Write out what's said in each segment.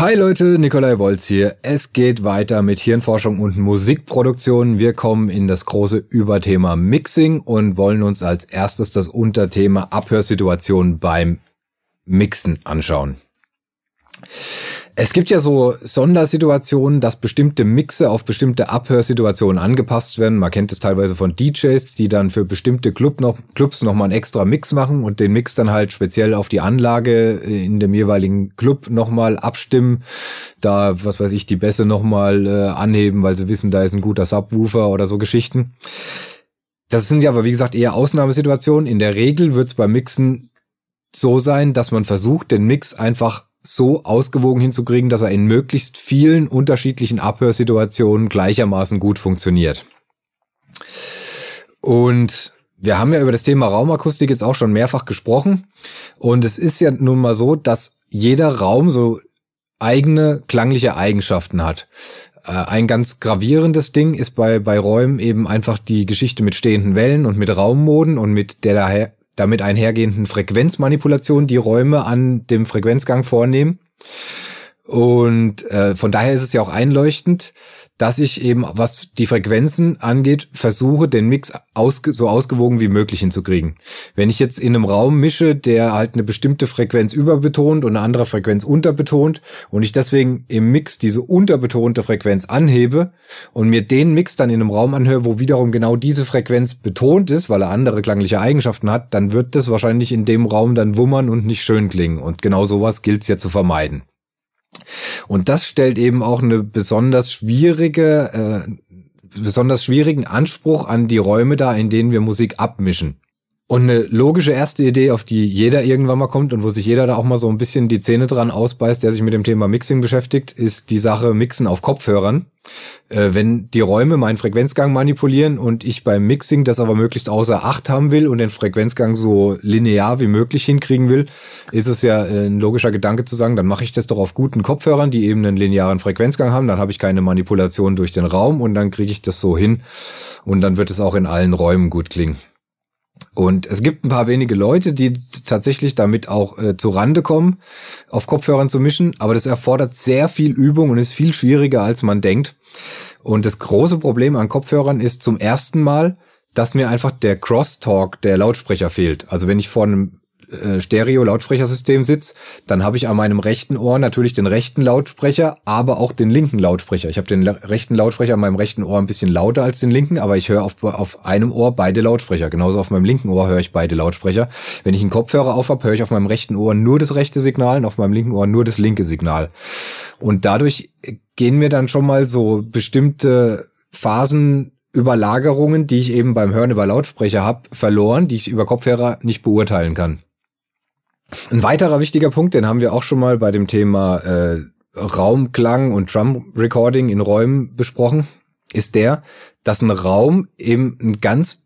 Hi Leute, Nikolai Wolz hier. Es geht weiter mit Hirnforschung und Musikproduktion. Wir kommen in das große Überthema Mixing und wollen uns als erstes das Unterthema Abhörsituation beim Mixen anschauen. Es gibt ja so Sondersituationen, dass bestimmte Mixe auf bestimmte Abhörsituationen angepasst werden. Man kennt es teilweise von DJs, die dann für bestimmte Club noch, Clubs nochmal einen extra Mix machen und den Mix dann halt speziell auf die Anlage in dem jeweiligen Club nochmal abstimmen. Da, was weiß ich, die Bässe nochmal äh, anheben, weil sie wissen, da ist ein guter Subwoofer oder so Geschichten. Das sind ja aber, wie gesagt, eher Ausnahmesituationen. In der Regel wird es beim Mixen so sein, dass man versucht, den Mix einfach so ausgewogen hinzukriegen, dass er in möglichst vielen unterschiedlichen Abhörsituationen gleichermaßen gut funktioniert. Und wir haben ja über das Thema Raumakustik jetzt auch schon mehrfach gesprochen. Und es ist ja nun mal so, dass jeder Raum so eigene klangliche Eigenschaften hat. Äh, ein ganz gravierendes Ding ist bei, bei Räumen eben einfach die Geschichte mit stehenden Wellen und mit Raummoden und mit der daher damit einhergehenden Frequenzmanipulation die Räume an dem Frequenzgang vornehmen. Und äh, von daher ist es ja auch einleuchtend, dass ich eben, was die Frequenzen angeht, versuche, den Mix ausge so ausgewogen wie möglich hinzukriegen. Wenn ich jetzt in einem Raum mische, der halt eine bestimmte Frequenz überbetont und eine andere Frequenz unterbetont und ich deswegen im Mix diese unterbetonte Frequenz anhebe und mir den Mix dann in einem Raum anhöre, wo wiederum genau diese Frequenz betont ist, weil er andere klangliche Eigenschaften hat, dann wird das wahrscheinlich in dem Raum dann wummern und nicht schön klingen. Und genau sowas gilt es ja zu vermeiden. Und das stellt eben auch eine besonders schwierige, äh, besonders schwierigen Anspruch an die Räume dar, in denen wir Musik abmischen. Und eine logische erste Idee, auf die jeder irgendwann mal kommt und wo sich jeder da auch mal so ein bisschen die Zähne dran ausbeißt, der sich mit dem Thema Mixing beschäftigt, ist die Sache Mixen auf Kopfhörern. Äh, wenn die Räume meinen Frequenzgang manipulieren und ich beim Mixing das aber möglichst außer Acht haben will und den Frequenzgang so linear wie möglich hinkriegen will, ist es ja äh, ein logischer Gedanke zu sagen, dann mache ich das doch auf guten Kopfhörern, die eben einen linearen Frequenzgang haben, dann habe ich keine Manipulation durch den Raum und dann kriege ich das so hin und dann wird es auch in allen Räumen gut klingen. Und es gibt ein paar wenige Leute, die tatsächlich damit auch äh, zu Rande kommen, auf Kopfhörern zu mischen, aber das erfordert sehr viel Übung und ist viel schwieriger, als man denkt. Und das große Problem an Kopfhörern ist zum ersten Mal, dass mir einfach der Crosstalk der Lautsprecher fehlt. Also wenn ich vor einem äh, Stereo-Lautsprechersystem sitze, dann habe ich an meinem rechten Ohr natürlich den rechten Lautsprecher, aber auch den linken Lautsprecher. Ich habe den rechten Lautsprecher an meinem rechten Ohr ein bisschen lauter als den linken, aber ich höre auf, auf einem Ohr beide Lautsprecher. Genauso auf meinem linken Ohr höre ich beide Lautsprecher. Wenn ich einen Kopfhörer auf habe, höre ich auf meinem rechten Ohr nur das rechte Signal und auf meinem linken Ohr nur das linke Signal. Und dadurch gehen mir dann schon mal so bestimmte Phasen Überlagerungen, die ich eben beim Hören über Lautsprecher habe, verloren, die ich über Kopfhörer nicht beurteilen kann. Ein weiterer wichtiger Punkt, den haben wir auch schon mal bei dem Thema äh, Raumklang und Drum Recording in Räumen besprochen, ist der, dass ein Raum eben ein ganz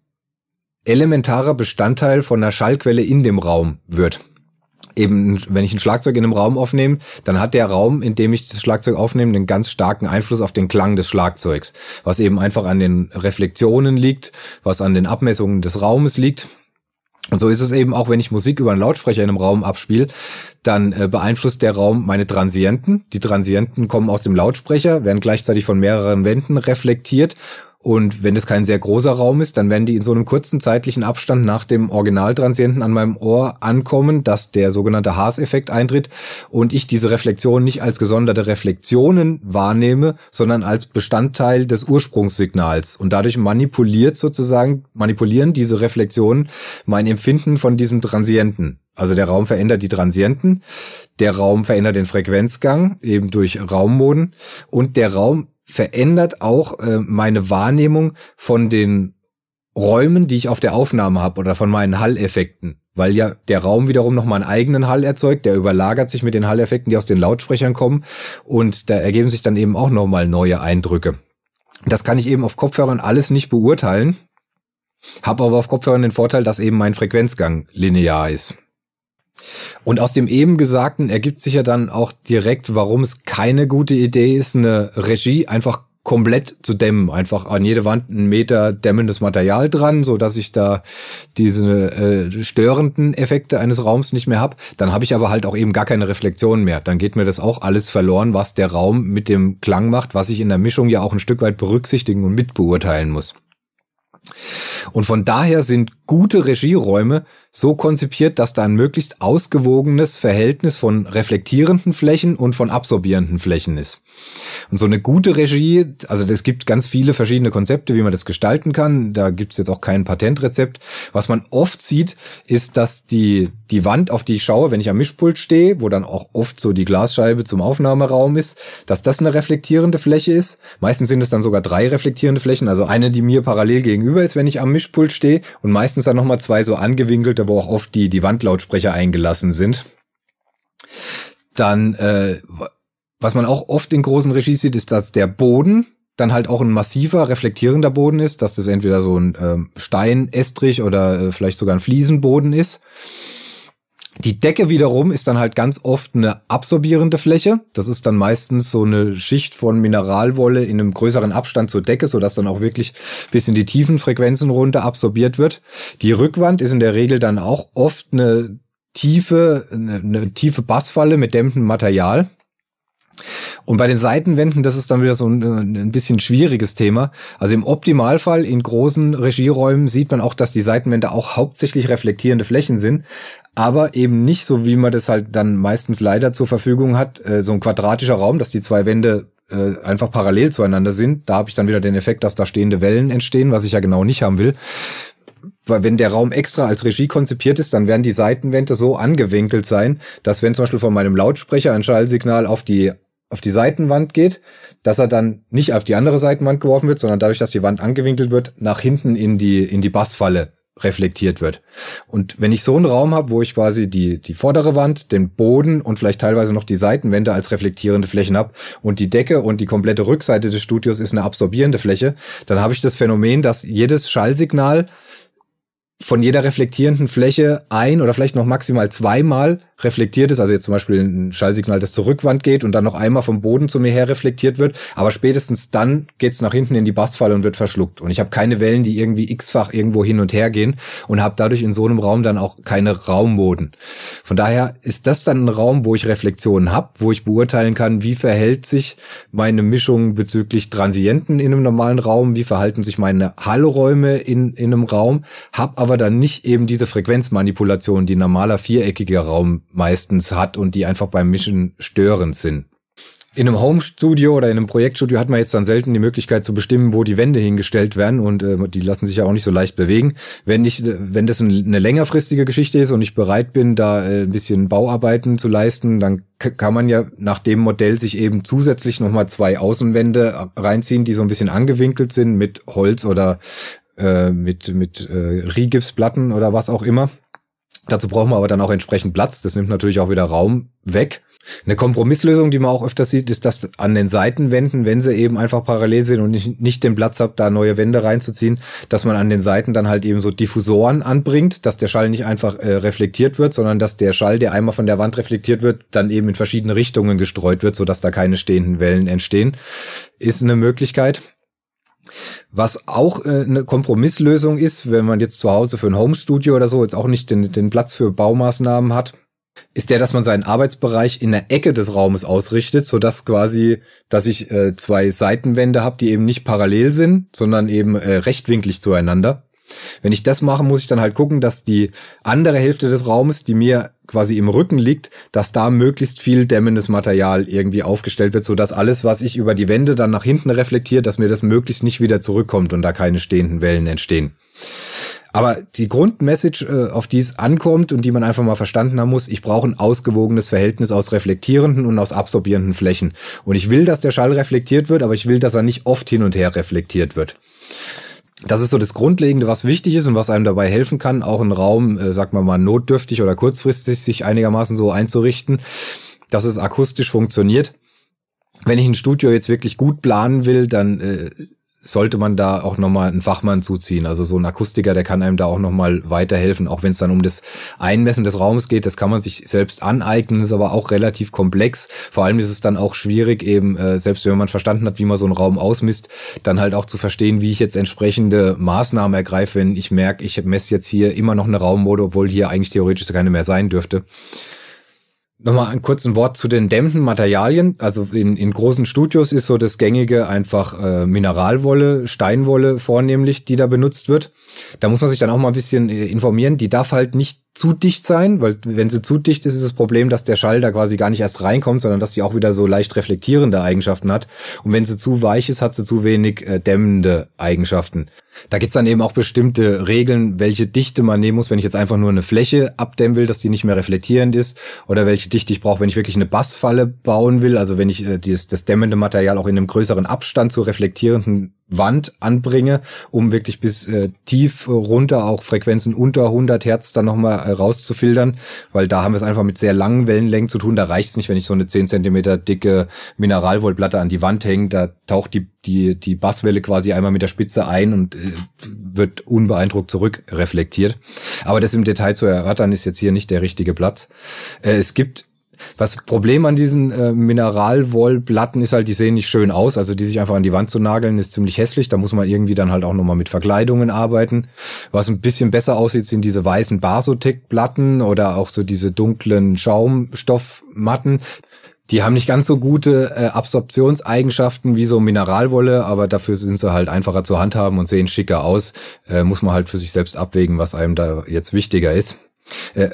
elementarer Bestandteil von einer Schallquelle in dem Raum wird. Eben, wenn ich ein Schlagzeug in einem Raum aufnehme, dann hat der Raum, in dem ich das Schlagzeug aufnehme, einen ganz starken Einfluss auf den Klang des Schlagzeugs, was eben einfach an den Reflexionen liegt, was an den Abmessungen des Raumes liegt und so ist es eben auch, wenn ich Musik über einen Lautsprecher in einem Raum abspiele, dann äh, beeinflusst der Raum meine Transienten. Die Transienten kommen aus dem Lautsprecher, werden gleichzeitig von mehreren Wänden reflektiert und wenn es kein sehr großer Raum ist, dann werden die in so einem kurzen zeitlichen Abstand nach dem Originaltransienten an meinem Ohr ankommen, dass der sogenannte Haas-Effekt eintritt und ich diese Reflexion nicht als gesonderte Reflexionen wahrnehme, sondern als Bestandteil des Ursprungssignals. Und dadurch manipuliert sozusagen, manipulieren diese Reflexionen mein Empfinden von diesem Transienten. Also der Raum verändert die Transienten, der Raum verändert den Frequenzgang, eben durch Raummoden und der Raum verändert auch äh, meine Wahrnehmung von den Räumen, die ich auf der Aufnahme habe oder von meinen Halleffekten. Weil ja der Raum wiederum noch mal einen eigenen Hall erzeugt, der überlagert sich mit den Halleffekten, die aus den Lautsprechern kommen. Und da ergeben sich dann eben auch noch mal neue Eindrücke. Das kann ich eben auf Kopfhörern alles nicht beurteilen, habe aber auf Kopfhörern den Vorteil, dass eben mein Frequenzgang linear ist. Und aus dem eben Gesagten ergibt sich ja dann auch direkt, warum es keine gute Idee ist, eine Regie einfach komplett zu dämmen. Einfach an jede Wand einen Meter dämmendes Material dran, so dass ich da diese äh, störenden Effekte eines Raums nicht mehr habe. Dann habe ich aber halt auch eben gar keine Reflexion mehr. Dann geht mir das auch alles verloren, was der Raum mit dem Klang macht, was ich in der Mischung ja auch ein Stück weit berücksichtigen und mitbeurteilen muss. Und von daher sind gute Regieräume so konzipiert, dass da ein möglichst ausgewogenes Verhältnis von reflektierenden Flächen und von absorbierenden Flächen ist. Und so eine gute Regie, also es gibt ganz viele verschiedene Konzepte, wie man das gestalten kann. Da gibt es jetzt auch kein Patentrezept. Was man oft sieht, ist, dass die, die Wand, auf die ich schaue, wenn ich am Mischpult stehe, wo dann auch oft so die Glasscheibe zum Aufnahmeraum ist, dass das eine reflektierende Fläche ist. Meistens sind es dann sogar drei reflektierende Flächen, also eine, die mir parallel gegenüber ist, wenn ich am Mischpult stehe und meistens dann nochmal zwei so angewinkelte, wo auch oft die, die Wandlautsprecher eingelassen sind. Dann äh, was man auch oft in großen Regies sieht, ist, dass der Boden dann halt auch ein massiver, reflektierender Boden ist, dass das entweder so ein ähm, Stein, Estrich oder äh, vielleicht sogar ein Fliesenboden ist. Die Decke wiederum ist dann halt ganz oft eine absorbierende Fläche. Das ist dann meistens so eine Schicht von Mineralwolle in einem größeren Abstand zur Decke, sodass dann auch wirklich bis in die tiefen Frequenzen runter absorbiert wird. Die Rückwand ist in der Regel dann auch oft eine tiefe, eine, eine tiefe Bassfalle mit dämpfendem Material. Und bei den Seitenwänden, das ist dann wieder so ein, ein, bisschen schwieriges Thema. Also im Optimalfall in großen Regieräumen sieht man auch, dass die Seitenwände auch hauptsächlich reflektierende Flächen sind, aber eben nicht so, wie man das halt dann meistens leider zur Verfügung hat, äh, so ein quadratischer Raum, dass die zwei Wände äh, einfach parallel zueinander sind. Da habe ich dann wieder den Effekt, dass da stehende Wellen entstehen, was ich ja genau nicht haben will weil wenn der Raum extra als Regie konzipiert ist, dann werden die Seitenwände so angewinkelt sein, dass wenn zum Beispiel von meinem Lautsprecher ein Schallsignal auf die auf die Seitenwand geht, dass er dann nicht auf die andere Seitenwand geworfen wird, sondern dadurch, dass die Wand angewinkelt wird, nach hinten in die, in die Bassfalle reflektiert wird. Und wenn ich so einen Raum habe, wo ich quasi die, die vordere Wand, den Boden und vielleicht teilweise noch die Seitenwände als reflektierende Flächen habe und die Decke und die komplette Rückseite des Studios ist eine absorbierende Fläche, dann habe ich das Phänomen, dass jedes Schallsignal von jeder reflektierenden Fläche ein oder vielleicht noch maximal zweimal reflektiert ist, also jetzt zum Beispiel ein Schallsignal, das zur Rückwand geht und dann noch einmal vom Boden zu mir her reflektiert wird, aber spätestens dann geht's nach hinten in die Bassfalle und wird verschluckt. Und ich habe keine Wellen, die irgendwie x-fach irgendwo hin und her gehen und habe dadurch in so einem Raum dann auch keine Raummoden. Von daher ist das dann ein Raum, wo ich Reflexionen habe, wo ich beurteilen kann, wie verhält sich meine Mischung bezüglich Transienten in einem normalen Raum, wie verhalten sich meine Hallräume in, in einem Raum, habe aber dann nicht eben diese Frequenzmanipulation, die normaler viereckiger Raum meistens hat und die einfach beim Mischen störend sind. In einem Home-Studio oder in einem Projektstudio hat man jetzt dann selten die Möglichkeit zu bestimmen, wo die Wände hingestellt werden und äh, die lassen sich ja auch nicht so leicht bewegen. Wenn ich, wenn das eine längerfristige Geschichte ist und ich bereit bin, da äh, ein bisschen Bauarbeiten zu leisten, dann kann man ja nach dem Modell sich eben zusätzlich nochmal zwei Außenwände reinziehen, die so ein bisschen angewinkelt sind mit Holz oder äh, mit, mit äh, Rigipsplatten oder was auch immer. Dazu brauchen wir aber dann auch entsprechend Platz. Das nimmt natürlich auch wieder Raum weg. Eine Kompromisslösung, die man auch öfter sieht, ist, dass an den Seitenwänden, wenn sie eben einfach parallel sind und nicht, nicht den Platz habt, da neue Wände reinzuziehen, dass man an den Seiten dann halt eben so Diffusoren anbringt, dass der Schall nicht einfach äh, reflektiert wird, sondern dass der Schall, der einmal von der Wand reflektiert wird, dann eben in verschiedene Richtungen gestreut wird, sodass da keine stehenden Wellen entstehen. Ist eine Möglichkeit. Was auch äh, eine Kompromisslösung ist, wenn man jetzt zu Hause für ein Homestudio oder so jetzt auch nicht den, den Platz für Baumaßnahmen hat, ist der, dass man seinen Arbeitsbereich in der Ecke des Raumes ausrichtet, so dass quasi, dass ich äh, zwei Seitenwände habe, die eben nicht parallel sind, sondern eben äh, rechtwinklig zueinander. Wenn ich das mache, muss ich dann halt gucken, dass die andere Hälfte des Raumes, die mir quasi im Rücken liegt, dass da möglichst viel dämmendes Material irgendwie aufgestellt wird, so dass alles, was ich über die Wände dann nach hinten reflektiert, dass mir das möglichst nicht wieder zurückkommt und da keine stehenden Wellen entstehen. Aber die Grundmessage, äh, auf die es ankommt und die man einfach mal verstanden haben muss, ich brauche ein ausgewogenes Verhältnis aus reflektierenden und aus absorbierenden Flächen. Und ich will, dass der Schall reflektiert wird, aber ich will, dass er nicht oft hin und her reflektiert wird das ist so das Grundlegende, was wichtig ist und was einem dabei helfen kann, auch einen Raum, äh, sag mal mal, notdürftig oder kurzfristig sich einigermaßen so einzurichten, dass es akustisch funktioniert. Wenn ich ein Studio jetzt wirklich gut planen will, dann äh, sollte man da auch nochmal einen Fachmann zuziehen. Also so ein Akustiker, der kann einem da auch nochmal weiterhelfen, auch wenn es dann um das Einmessen des Raumes geht. Das kann man sich selbst aneignen, ist aber auch relativ komplex. Vor allem ist es dann auch schwierig, eben, äh, selbst wenn man verstanden hat, wie man so einen Raum ausmisst, dann halt auch zu verstehen, wie ich jetzt entsprechende Maßnahmen ergreife, wenn ich merke, ich messe jetzt hier immer noch eine Raummode, obwohl hier eigentlich theoretisch keine mehr sein dürfte. Nochmal ein kurzes Wort zu den dämmenden Materialien. Also in, in großen Studios ist so das gängige einfach äh, Mineralwolle, Steinwolle vornehmlich, die da benutzt wird. Da muss man sich dann auch mal ein bisschen äh, informieren. Die darf halt nicht zu dicht sein, weil wenn sie zu dicht ist, ist das Problem, dass der Schall da quasi gar nicht erst reinkommt, sondern dass sie auch wieder so leicht reflektierende Eigenschaften hat. Und wenn sie zu weich ist, hat sie zu wenig äh, dämmende Eigenschaften. Da gibt's dann eben auch bestimmte Regeln, welche Dichte man nehmen muss, wenn ich jetzt einfach nur eine Fläche abdämmen will, dass die nicht mehr reflektierend ist, oder welche Dichte ich brauche, wenn ich wirklich eine Bassfalle bauen will, also wenn ich äh, dieses, das dämmende Material auch in einem größeren Abstand zur reflektierenden Wand anbringe, um wirklich bis äh, tief runter auch Frequenzen unter 100 Hertz dann nochmal äh, rauszufiltern, weil da haben wir es einfach mit sehr langen Wellenlängen zu tun. Da reicht es nicht, wenn ich so eine 10 Zentimeter dicke Mineralwollplatte an die Wand hänge. Da taucht die, die, die Basswelle quasi einmal mit der Spitze ein und äh, wird unbeeindruckt zurückreflektiert. Aber das im Detail zu erörtern ist jetzt hier nicht der richtige Platz. Äh, es gibt was Problem an diesen äh, Mineralwollplatten ist halt, die sehen nicht schön aus. Also die sich einfach an die Wand zu nageln, ist ziemlich hässlich. Da muss man irgendwie dann halt auch nochmal mit Verkleidungen arbeiten. Was ein bisschen besser aussieht, sind diese weißen Basotec-Platten oder auch so diese dunklen Schaumstoffmatten. Die haben nicht ganz so gute äh, Absorptionseigenschaften wie so Mineralwolle, aber dafür sind sie halt einfacher zu handhaben und sehen schicker aus. Äh, muss man halt für sich selbst abwägen, was einem da jetzt wichtiger ist. Äh,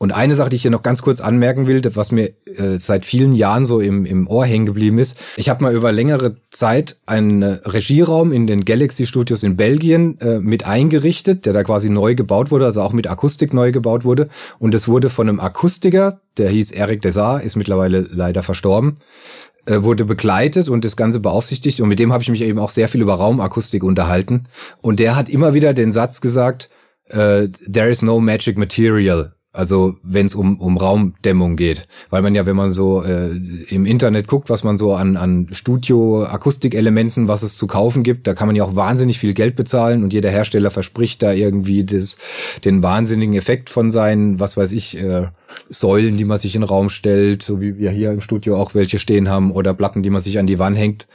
und eine Sache, die ich hier noch ganz kurz anmerken will, was mir äh, seit vielen Jahren so im, im Ohr hängen geblieben ist. Ich habe mal über längere Zeit einen äh, Regieraum in den Galaxy Studios in Belgien äh, mit eingerichtet, der da quasi neu gebaut wurde, also auch mit Akustik neu gebaut wurde. Und es wurde von einem Akustiker, der hieß Eric Desar, ist mittlerweile leider verstorben, äh, wurde begleitet und das Ganze beaufsichtigt. Und mit dem habe ich mich eben auch sehr viel über Raumakustik unterhalten. Und der hat immer wieder den Satz gesagt, Uh, there is no magic material. Also wenn es um, um Raumdämmung geht. Weil man ja, wenn man so äh, im Internet guckt, was man so an, an Studio-Akustikelementen, was es zu kaufen gibt, da kann man ja auch wahnsinnig viel Geld bezahlen und jeder Hersteller verspricht da irgendwie das, den wahnsinnigen Effekt von seinen, was weiß ich, äh, Säulen, die man sich in den Raum stellt, so wie wir hier im Studio auch welche stehen haben, oder Platten, die man sich an die Wand hängt.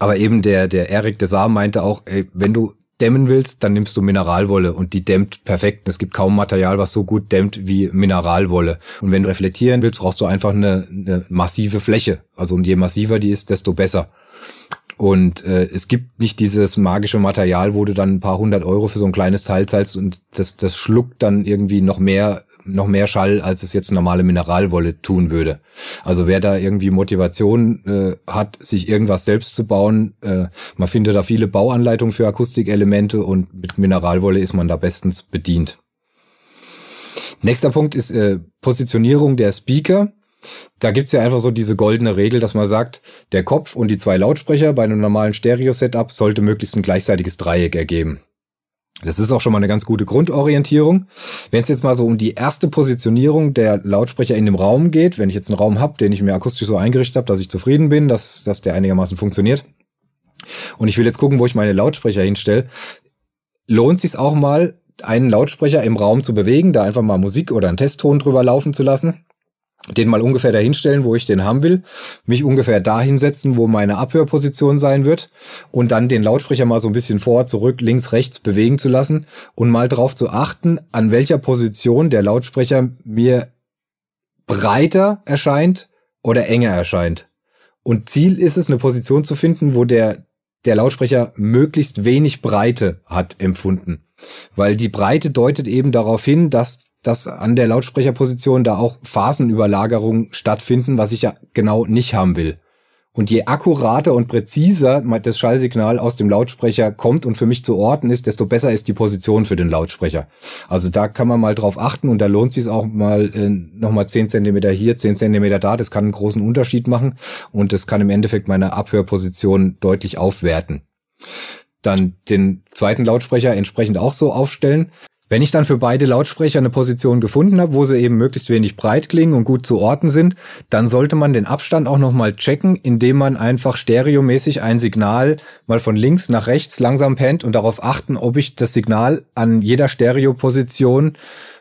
Aber eben der, der Eric Desar meinte auch, ey, wenn du dämmen willst, dann nimmst du Mineralwolle und die dämmt perfekt. Es gibt kaum Material, was so gut dämmt wie Mineralwolle. Und wenn du reflektieren willst, brauchst du einfach eine, eine massive Fläche. Also und je massiver die ist, desto besser. Und äh, es gibt nicht dieses magische Material, wo du dann ein paar hundert Euro für so ein kleines Teil zahlst und das, das schluckt dann irgendwie noch mehr noch mehr Schall, als es jetzt normale Mineralwolle tun würde. Also wer da irgendwie Motivation äh, hat, sich irgendwas selbst zu bauen, äh, man findet da viele Bauanleitungen für Akustikelemente und mit Mineralwolle ist man da bestens bedient. Nächster Punkt ist äh, Positionierung der Speaker. Da gibt's ja einfach so diese goldene Regel, dass man sagt, der Kopf und die zwei Lautsprecher bei einem normalen Stereo-Setup sollte möglichst ein gleichseitiges Dreieck ergeben. Das ist auch schon mal eine ganz gute Grundorientierung. Wenn es jetzt mal so um die erste Positionierung der Lautsprecher in dem Raum geht, wenn ich jetzt einen Raum habe, den ich mir akustisch so eingerichtet habe, dass ich zufrieden bin, dass, dass der einigermaßen funktioniert, und ich will jetzt gucken, wo ich meine Lautsprecher hinstelle, lohnt sich auch mal, einen Lautsprecher im Raum zu bewegen, da einfach mal Musik oder einen Testton drüber laufen zu lassen den mal ungefähr dahinstellen, wo ich den haben will, mich ungefähr da hinsetzen, wo meine Abhörposition sein wird und dann den Lautsprecher mal so ein bisschen vor, zurück, links, rechts bewegen zu lassen und mal drauf zu achten, an welcher Position der Lautsprecher mir breiter erscheint oder enger erscheint. Und Ziel ist es, eine Position zu finden, wo der, der Lautsprecher möglichst wenig Breite hat empfunden. Weil die Breite deutet eben darauf hin, dass, dass an der Lautsprecherposition da auch Phasenüberlagerungen stattfinden, was ich ja genau nicht haben will. Und je akkurater und präziser das Schallsignal aus dem Lautsprecher kommt und für mich zu orten ist, desto besser ist die Position für den Lautsprecher. Also da kann man mal drauf achten und da lohnt sich auch mal äh, nochmal zehn Zentimeter hier, zehn Zentimeter da. Das kann einen großen Unterschied machen und das kann im Endeffekt meine Abhörposition deutlich aufwerten dann den zweiten Lautsprecher entsprechend auch so aufstellen. Wenn ich dann für beide Lautsprecher eine Position gefunden habe, wo sie eben möglichst wenig breit klingen und gut zu orten sind, dann sollte man den Abstand auch nochmal checken, indem man einfach stereomäßig ein Signal mal von links nach rechts langsam pennt und darauf achten, ob ich das Signal an jeder Stereoposition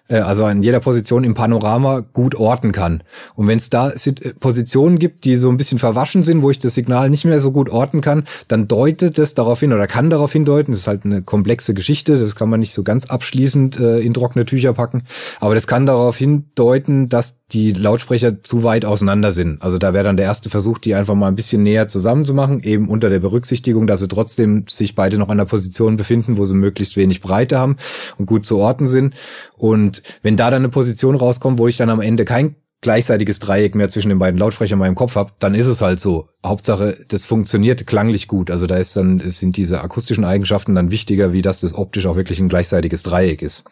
äh, also an jeder Position im Panorama gut orten kann. Und wenn es da äh, Positionen gibt, die so ein bisschen verwaschen sind, wo ich das Signal nicht mehr so gut orten kann, dann deutet es darauf hin oder kann darauf hindeuten, das ist halt eine komplexe Geschichte, das kann man nicht so ganz abschließend äh, in trockene Tücher packen, aber das kann darauf hindeuten, dass die Lautsprecher zu weit auseinander sind. Also da wäre dann der erste Versuch, die einfach mal ein bisschen näher zusammenzumachen, eben unter der Berücksichtigung, dass sie trotzdem sich beide noch an der Position befinden, wo sie möglichst wenig Breite haben und gut zu orten sind. Und wenn da dann eine Position rauskommt, wo ich dann am Ende kein gleichseitiges Dreieck mehr zwischen den beiden Lautsprechern in meinem Kopf habe, dann ist es halt so. Hauptsache, das funktioniert klanglich gut. Also da ist dann, sind diese akustischen Eigenschaften dann wichtiger, wie dass das optisch auch wirklich ein gleichseitiges Dreieck ist.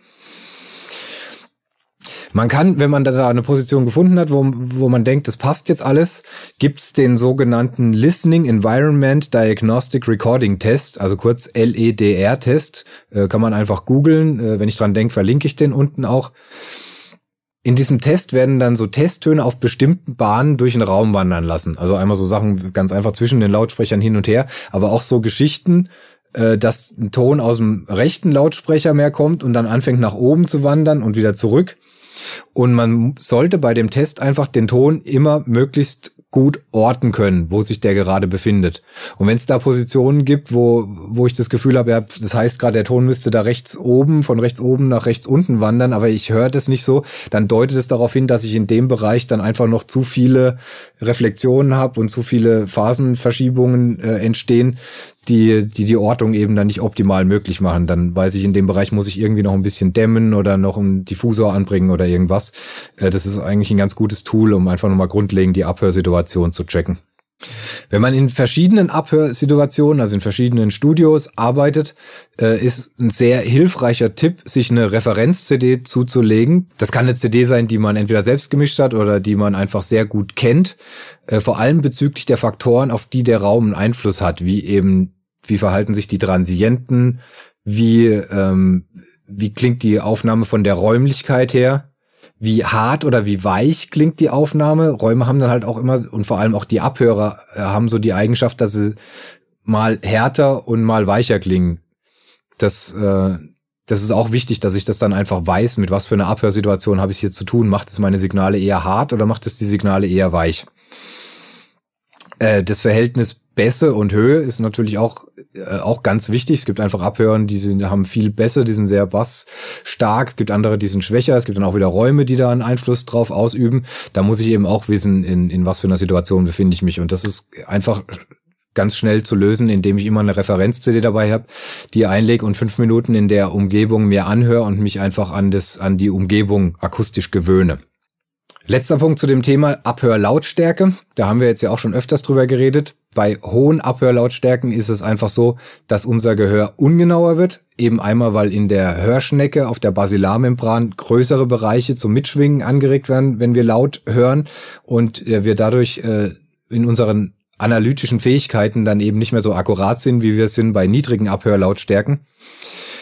Man kann, wenn man da eine Position gefunden hat, wo, wo man denkt, das passt jetzt alles, gibt's den sogenannten Listening Environment Diagnostic Recording Test, also kurz LEDR-Test. Äh, kann man einfach googeln. Äh, wenn ich dran denke, verlinke ich den unten auch. In diesem Test werden dann so Testtöne auf bestimmten Bahnen durch den Raum wandern lassen. Also einmal so Sachen ganz einfach zwischen den Lautsprechern hin und her, aber auch so Geschichten, äh, dass ein Ton aus dem rechten Lautsprecher mehr kommt und dann anfängt nach oben zu wandern und wieder zurück. Und man sollte bei dem Test einfach den Ton immer möglichst gut orten können, wo sich der gerade befindet. Und wenn es da Positionen gibt, wo, wo ich das Gefühl habe, ja, das heißt gerade, der Ton müsste da rechts oben, von rechts oben nach rechts unten wandern, aber ich höre das nicht so, dann deutet es darauf hin, dass ich in dem Bereich dann einfach noch zu viele Reflexionen habe und zu viele Phasenverschiebungen äh, entstehen, die, die die Ortung eben dann nicht optimal möglich machen. Dann weiß ich, in dem Bereich muss ich irgendwie noch ein bisschen dämmen oder noch einen Diffusor anbringen oder irgendwas. Äh, das ist eigentlich ein ganz gutes Tool, um einfach nochmal grundlegend die Abhörsituation zu checken. Wenn man in verschiedenen Abhörsituationen, also in verschiedenen Studios arbeitet, äh, ist ein sehr hilfreicher Tipp, sich eine Referenz-CD zuzulegen. Das kann eine CD sein, die man entweder selbst gemischt hat oder die man einfach sehr gut kennt. Äh, vor allem bezüglich der Faktoren, auf die der Raum einen Einfluss hat, wie eben wie verhalten sich die Transienten? Wie, ähm, wie klingt die Aufnahme von der Räumlichkeit her? Wie hart oder wie weich klingt die Aufnahme? Räume haben dann halt auch immer, und vor allem auch die Abhörer äh, haben so die Eigenschaft, dass sie mal härter und mal weicher klingen. Das, äh, das ist auch wichtig, dass ich das dann einfach weiß, mit was für einer Abhörsituation habe ich hier zu tun. Macht es meine Signale eher hart oder macht es die Signale eher weich? Äh, das Verhältnis Bässe und Höhe ist natürlich auch, äh, auch ganz wichtig. Es gibt einfach Abhören, die sind, haben viel Bässe, die sind sehr bassstark. Es gibt andere, die sind schwächer. Es gibt dann auch wieder Räume, die da einen Einfluss drauf ausüben. Da muss ich eben auch wissen, in, in was für einer Situation befinde ich mich. Und das ist einfach ganz schnell zu lösen, indem ich immer eine Referenz-CD dabei habe, die einlege und fünf Minuten in der Umgebung mir anhöre und mich einfach an das, an die Umgebung akustisch gewöhne. Letzter Punkt zu dem Thema Abhörlautstärke. Da haben wir jetzt ja auch schon öfters drüber geredet. Bei hohen Abhörlautstärken ist es einfach so, dass unser Gehör ungenauer wird. Eben einmal, weil in der Hörschnecke auf der Basilarmembran größere Bereiche zum Mitschwingen angeregt werden, wenn wir laut hören und äh, wir dadurch äh, in unseren analytischen Fähigkeiten dann eben nicht mehr so akkurat sind, wie wir es sind bei niedrigen Abhörlautstärken.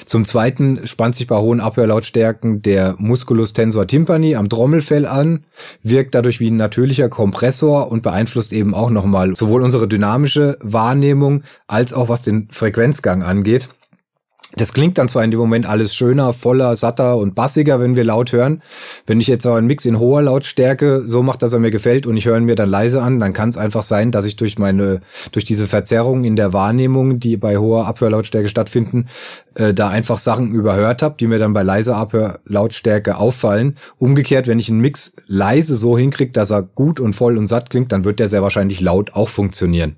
Zum Zweiten spannt sich bei hohen Abhörlautstärken der Musculus tensor tympani am Trommelfell an, wirkt dadurch wie ein natürlicher Kompressor und beeinflusst eben auch nochmal sowohl unsere dynamische Wahrnehmung als auch was den Frequenzgang angeht. Das klingt dann zwar in dem Moment alles schöner, voller, satter und bassiger, wenn wir laut hören. Wenn ich jetzt aber einen Mix in hoher Lautstärke so mache, dass er mir gefällt und ich höre ihn mir dann leise an, dann kann es einfach sein, dass ich durch meine, durch diese Verzerrung in der Wahrnehmung, die bei hoher Abhörlautstärke stattfinden, äh, da einfach Sachen überhört habe, die mir dann bei leiser Abhörlautstärke auffallen. Umgekehrt, wenn ich einen Mix leise so hinkriege, dass er gut und voll und satt klingt, dann wird der sehr wahrscheinlich laut auch funktionieren.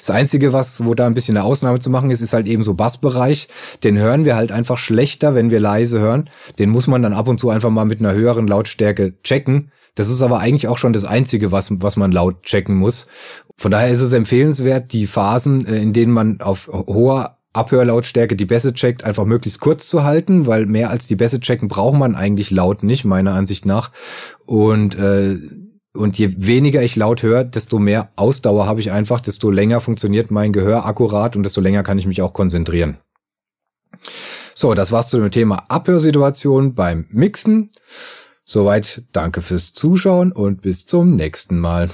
Das Einzige, was, wo da ein bisschen eine Ausnahme zu machen ist, ist halt eben so Bassbereich. Den hören wir halt einfach schlechter, wenn wir leise hören. Den muss man dann ab und zu einfach mal mit einer höheren Lautstärke checken. Das ist aber eigentlich auch schon das Einzige, was, was man laut checken muss. Von daher ist es empfehlenswert, die Phasen, äh, in denen man auf hoher Abhörlautstärke die Bässe checkt, einfach möglichst kurz zu halten, weil mehr als die Bässe checken braucht man eigentlich laut nicht, meiner Ansicht nach. Und äh, und je weniger ich laut höre, desto mehr Ausdauer habe ich einfach, desto länger funktioniert mein Gehör akkurat und desto länger kann ich mich auch konzentrieren. So, das war's zu dem Thema Abhörsituation beim Mixen. Soweit danke fürs Zuschauen und bis zum nächsten Mal.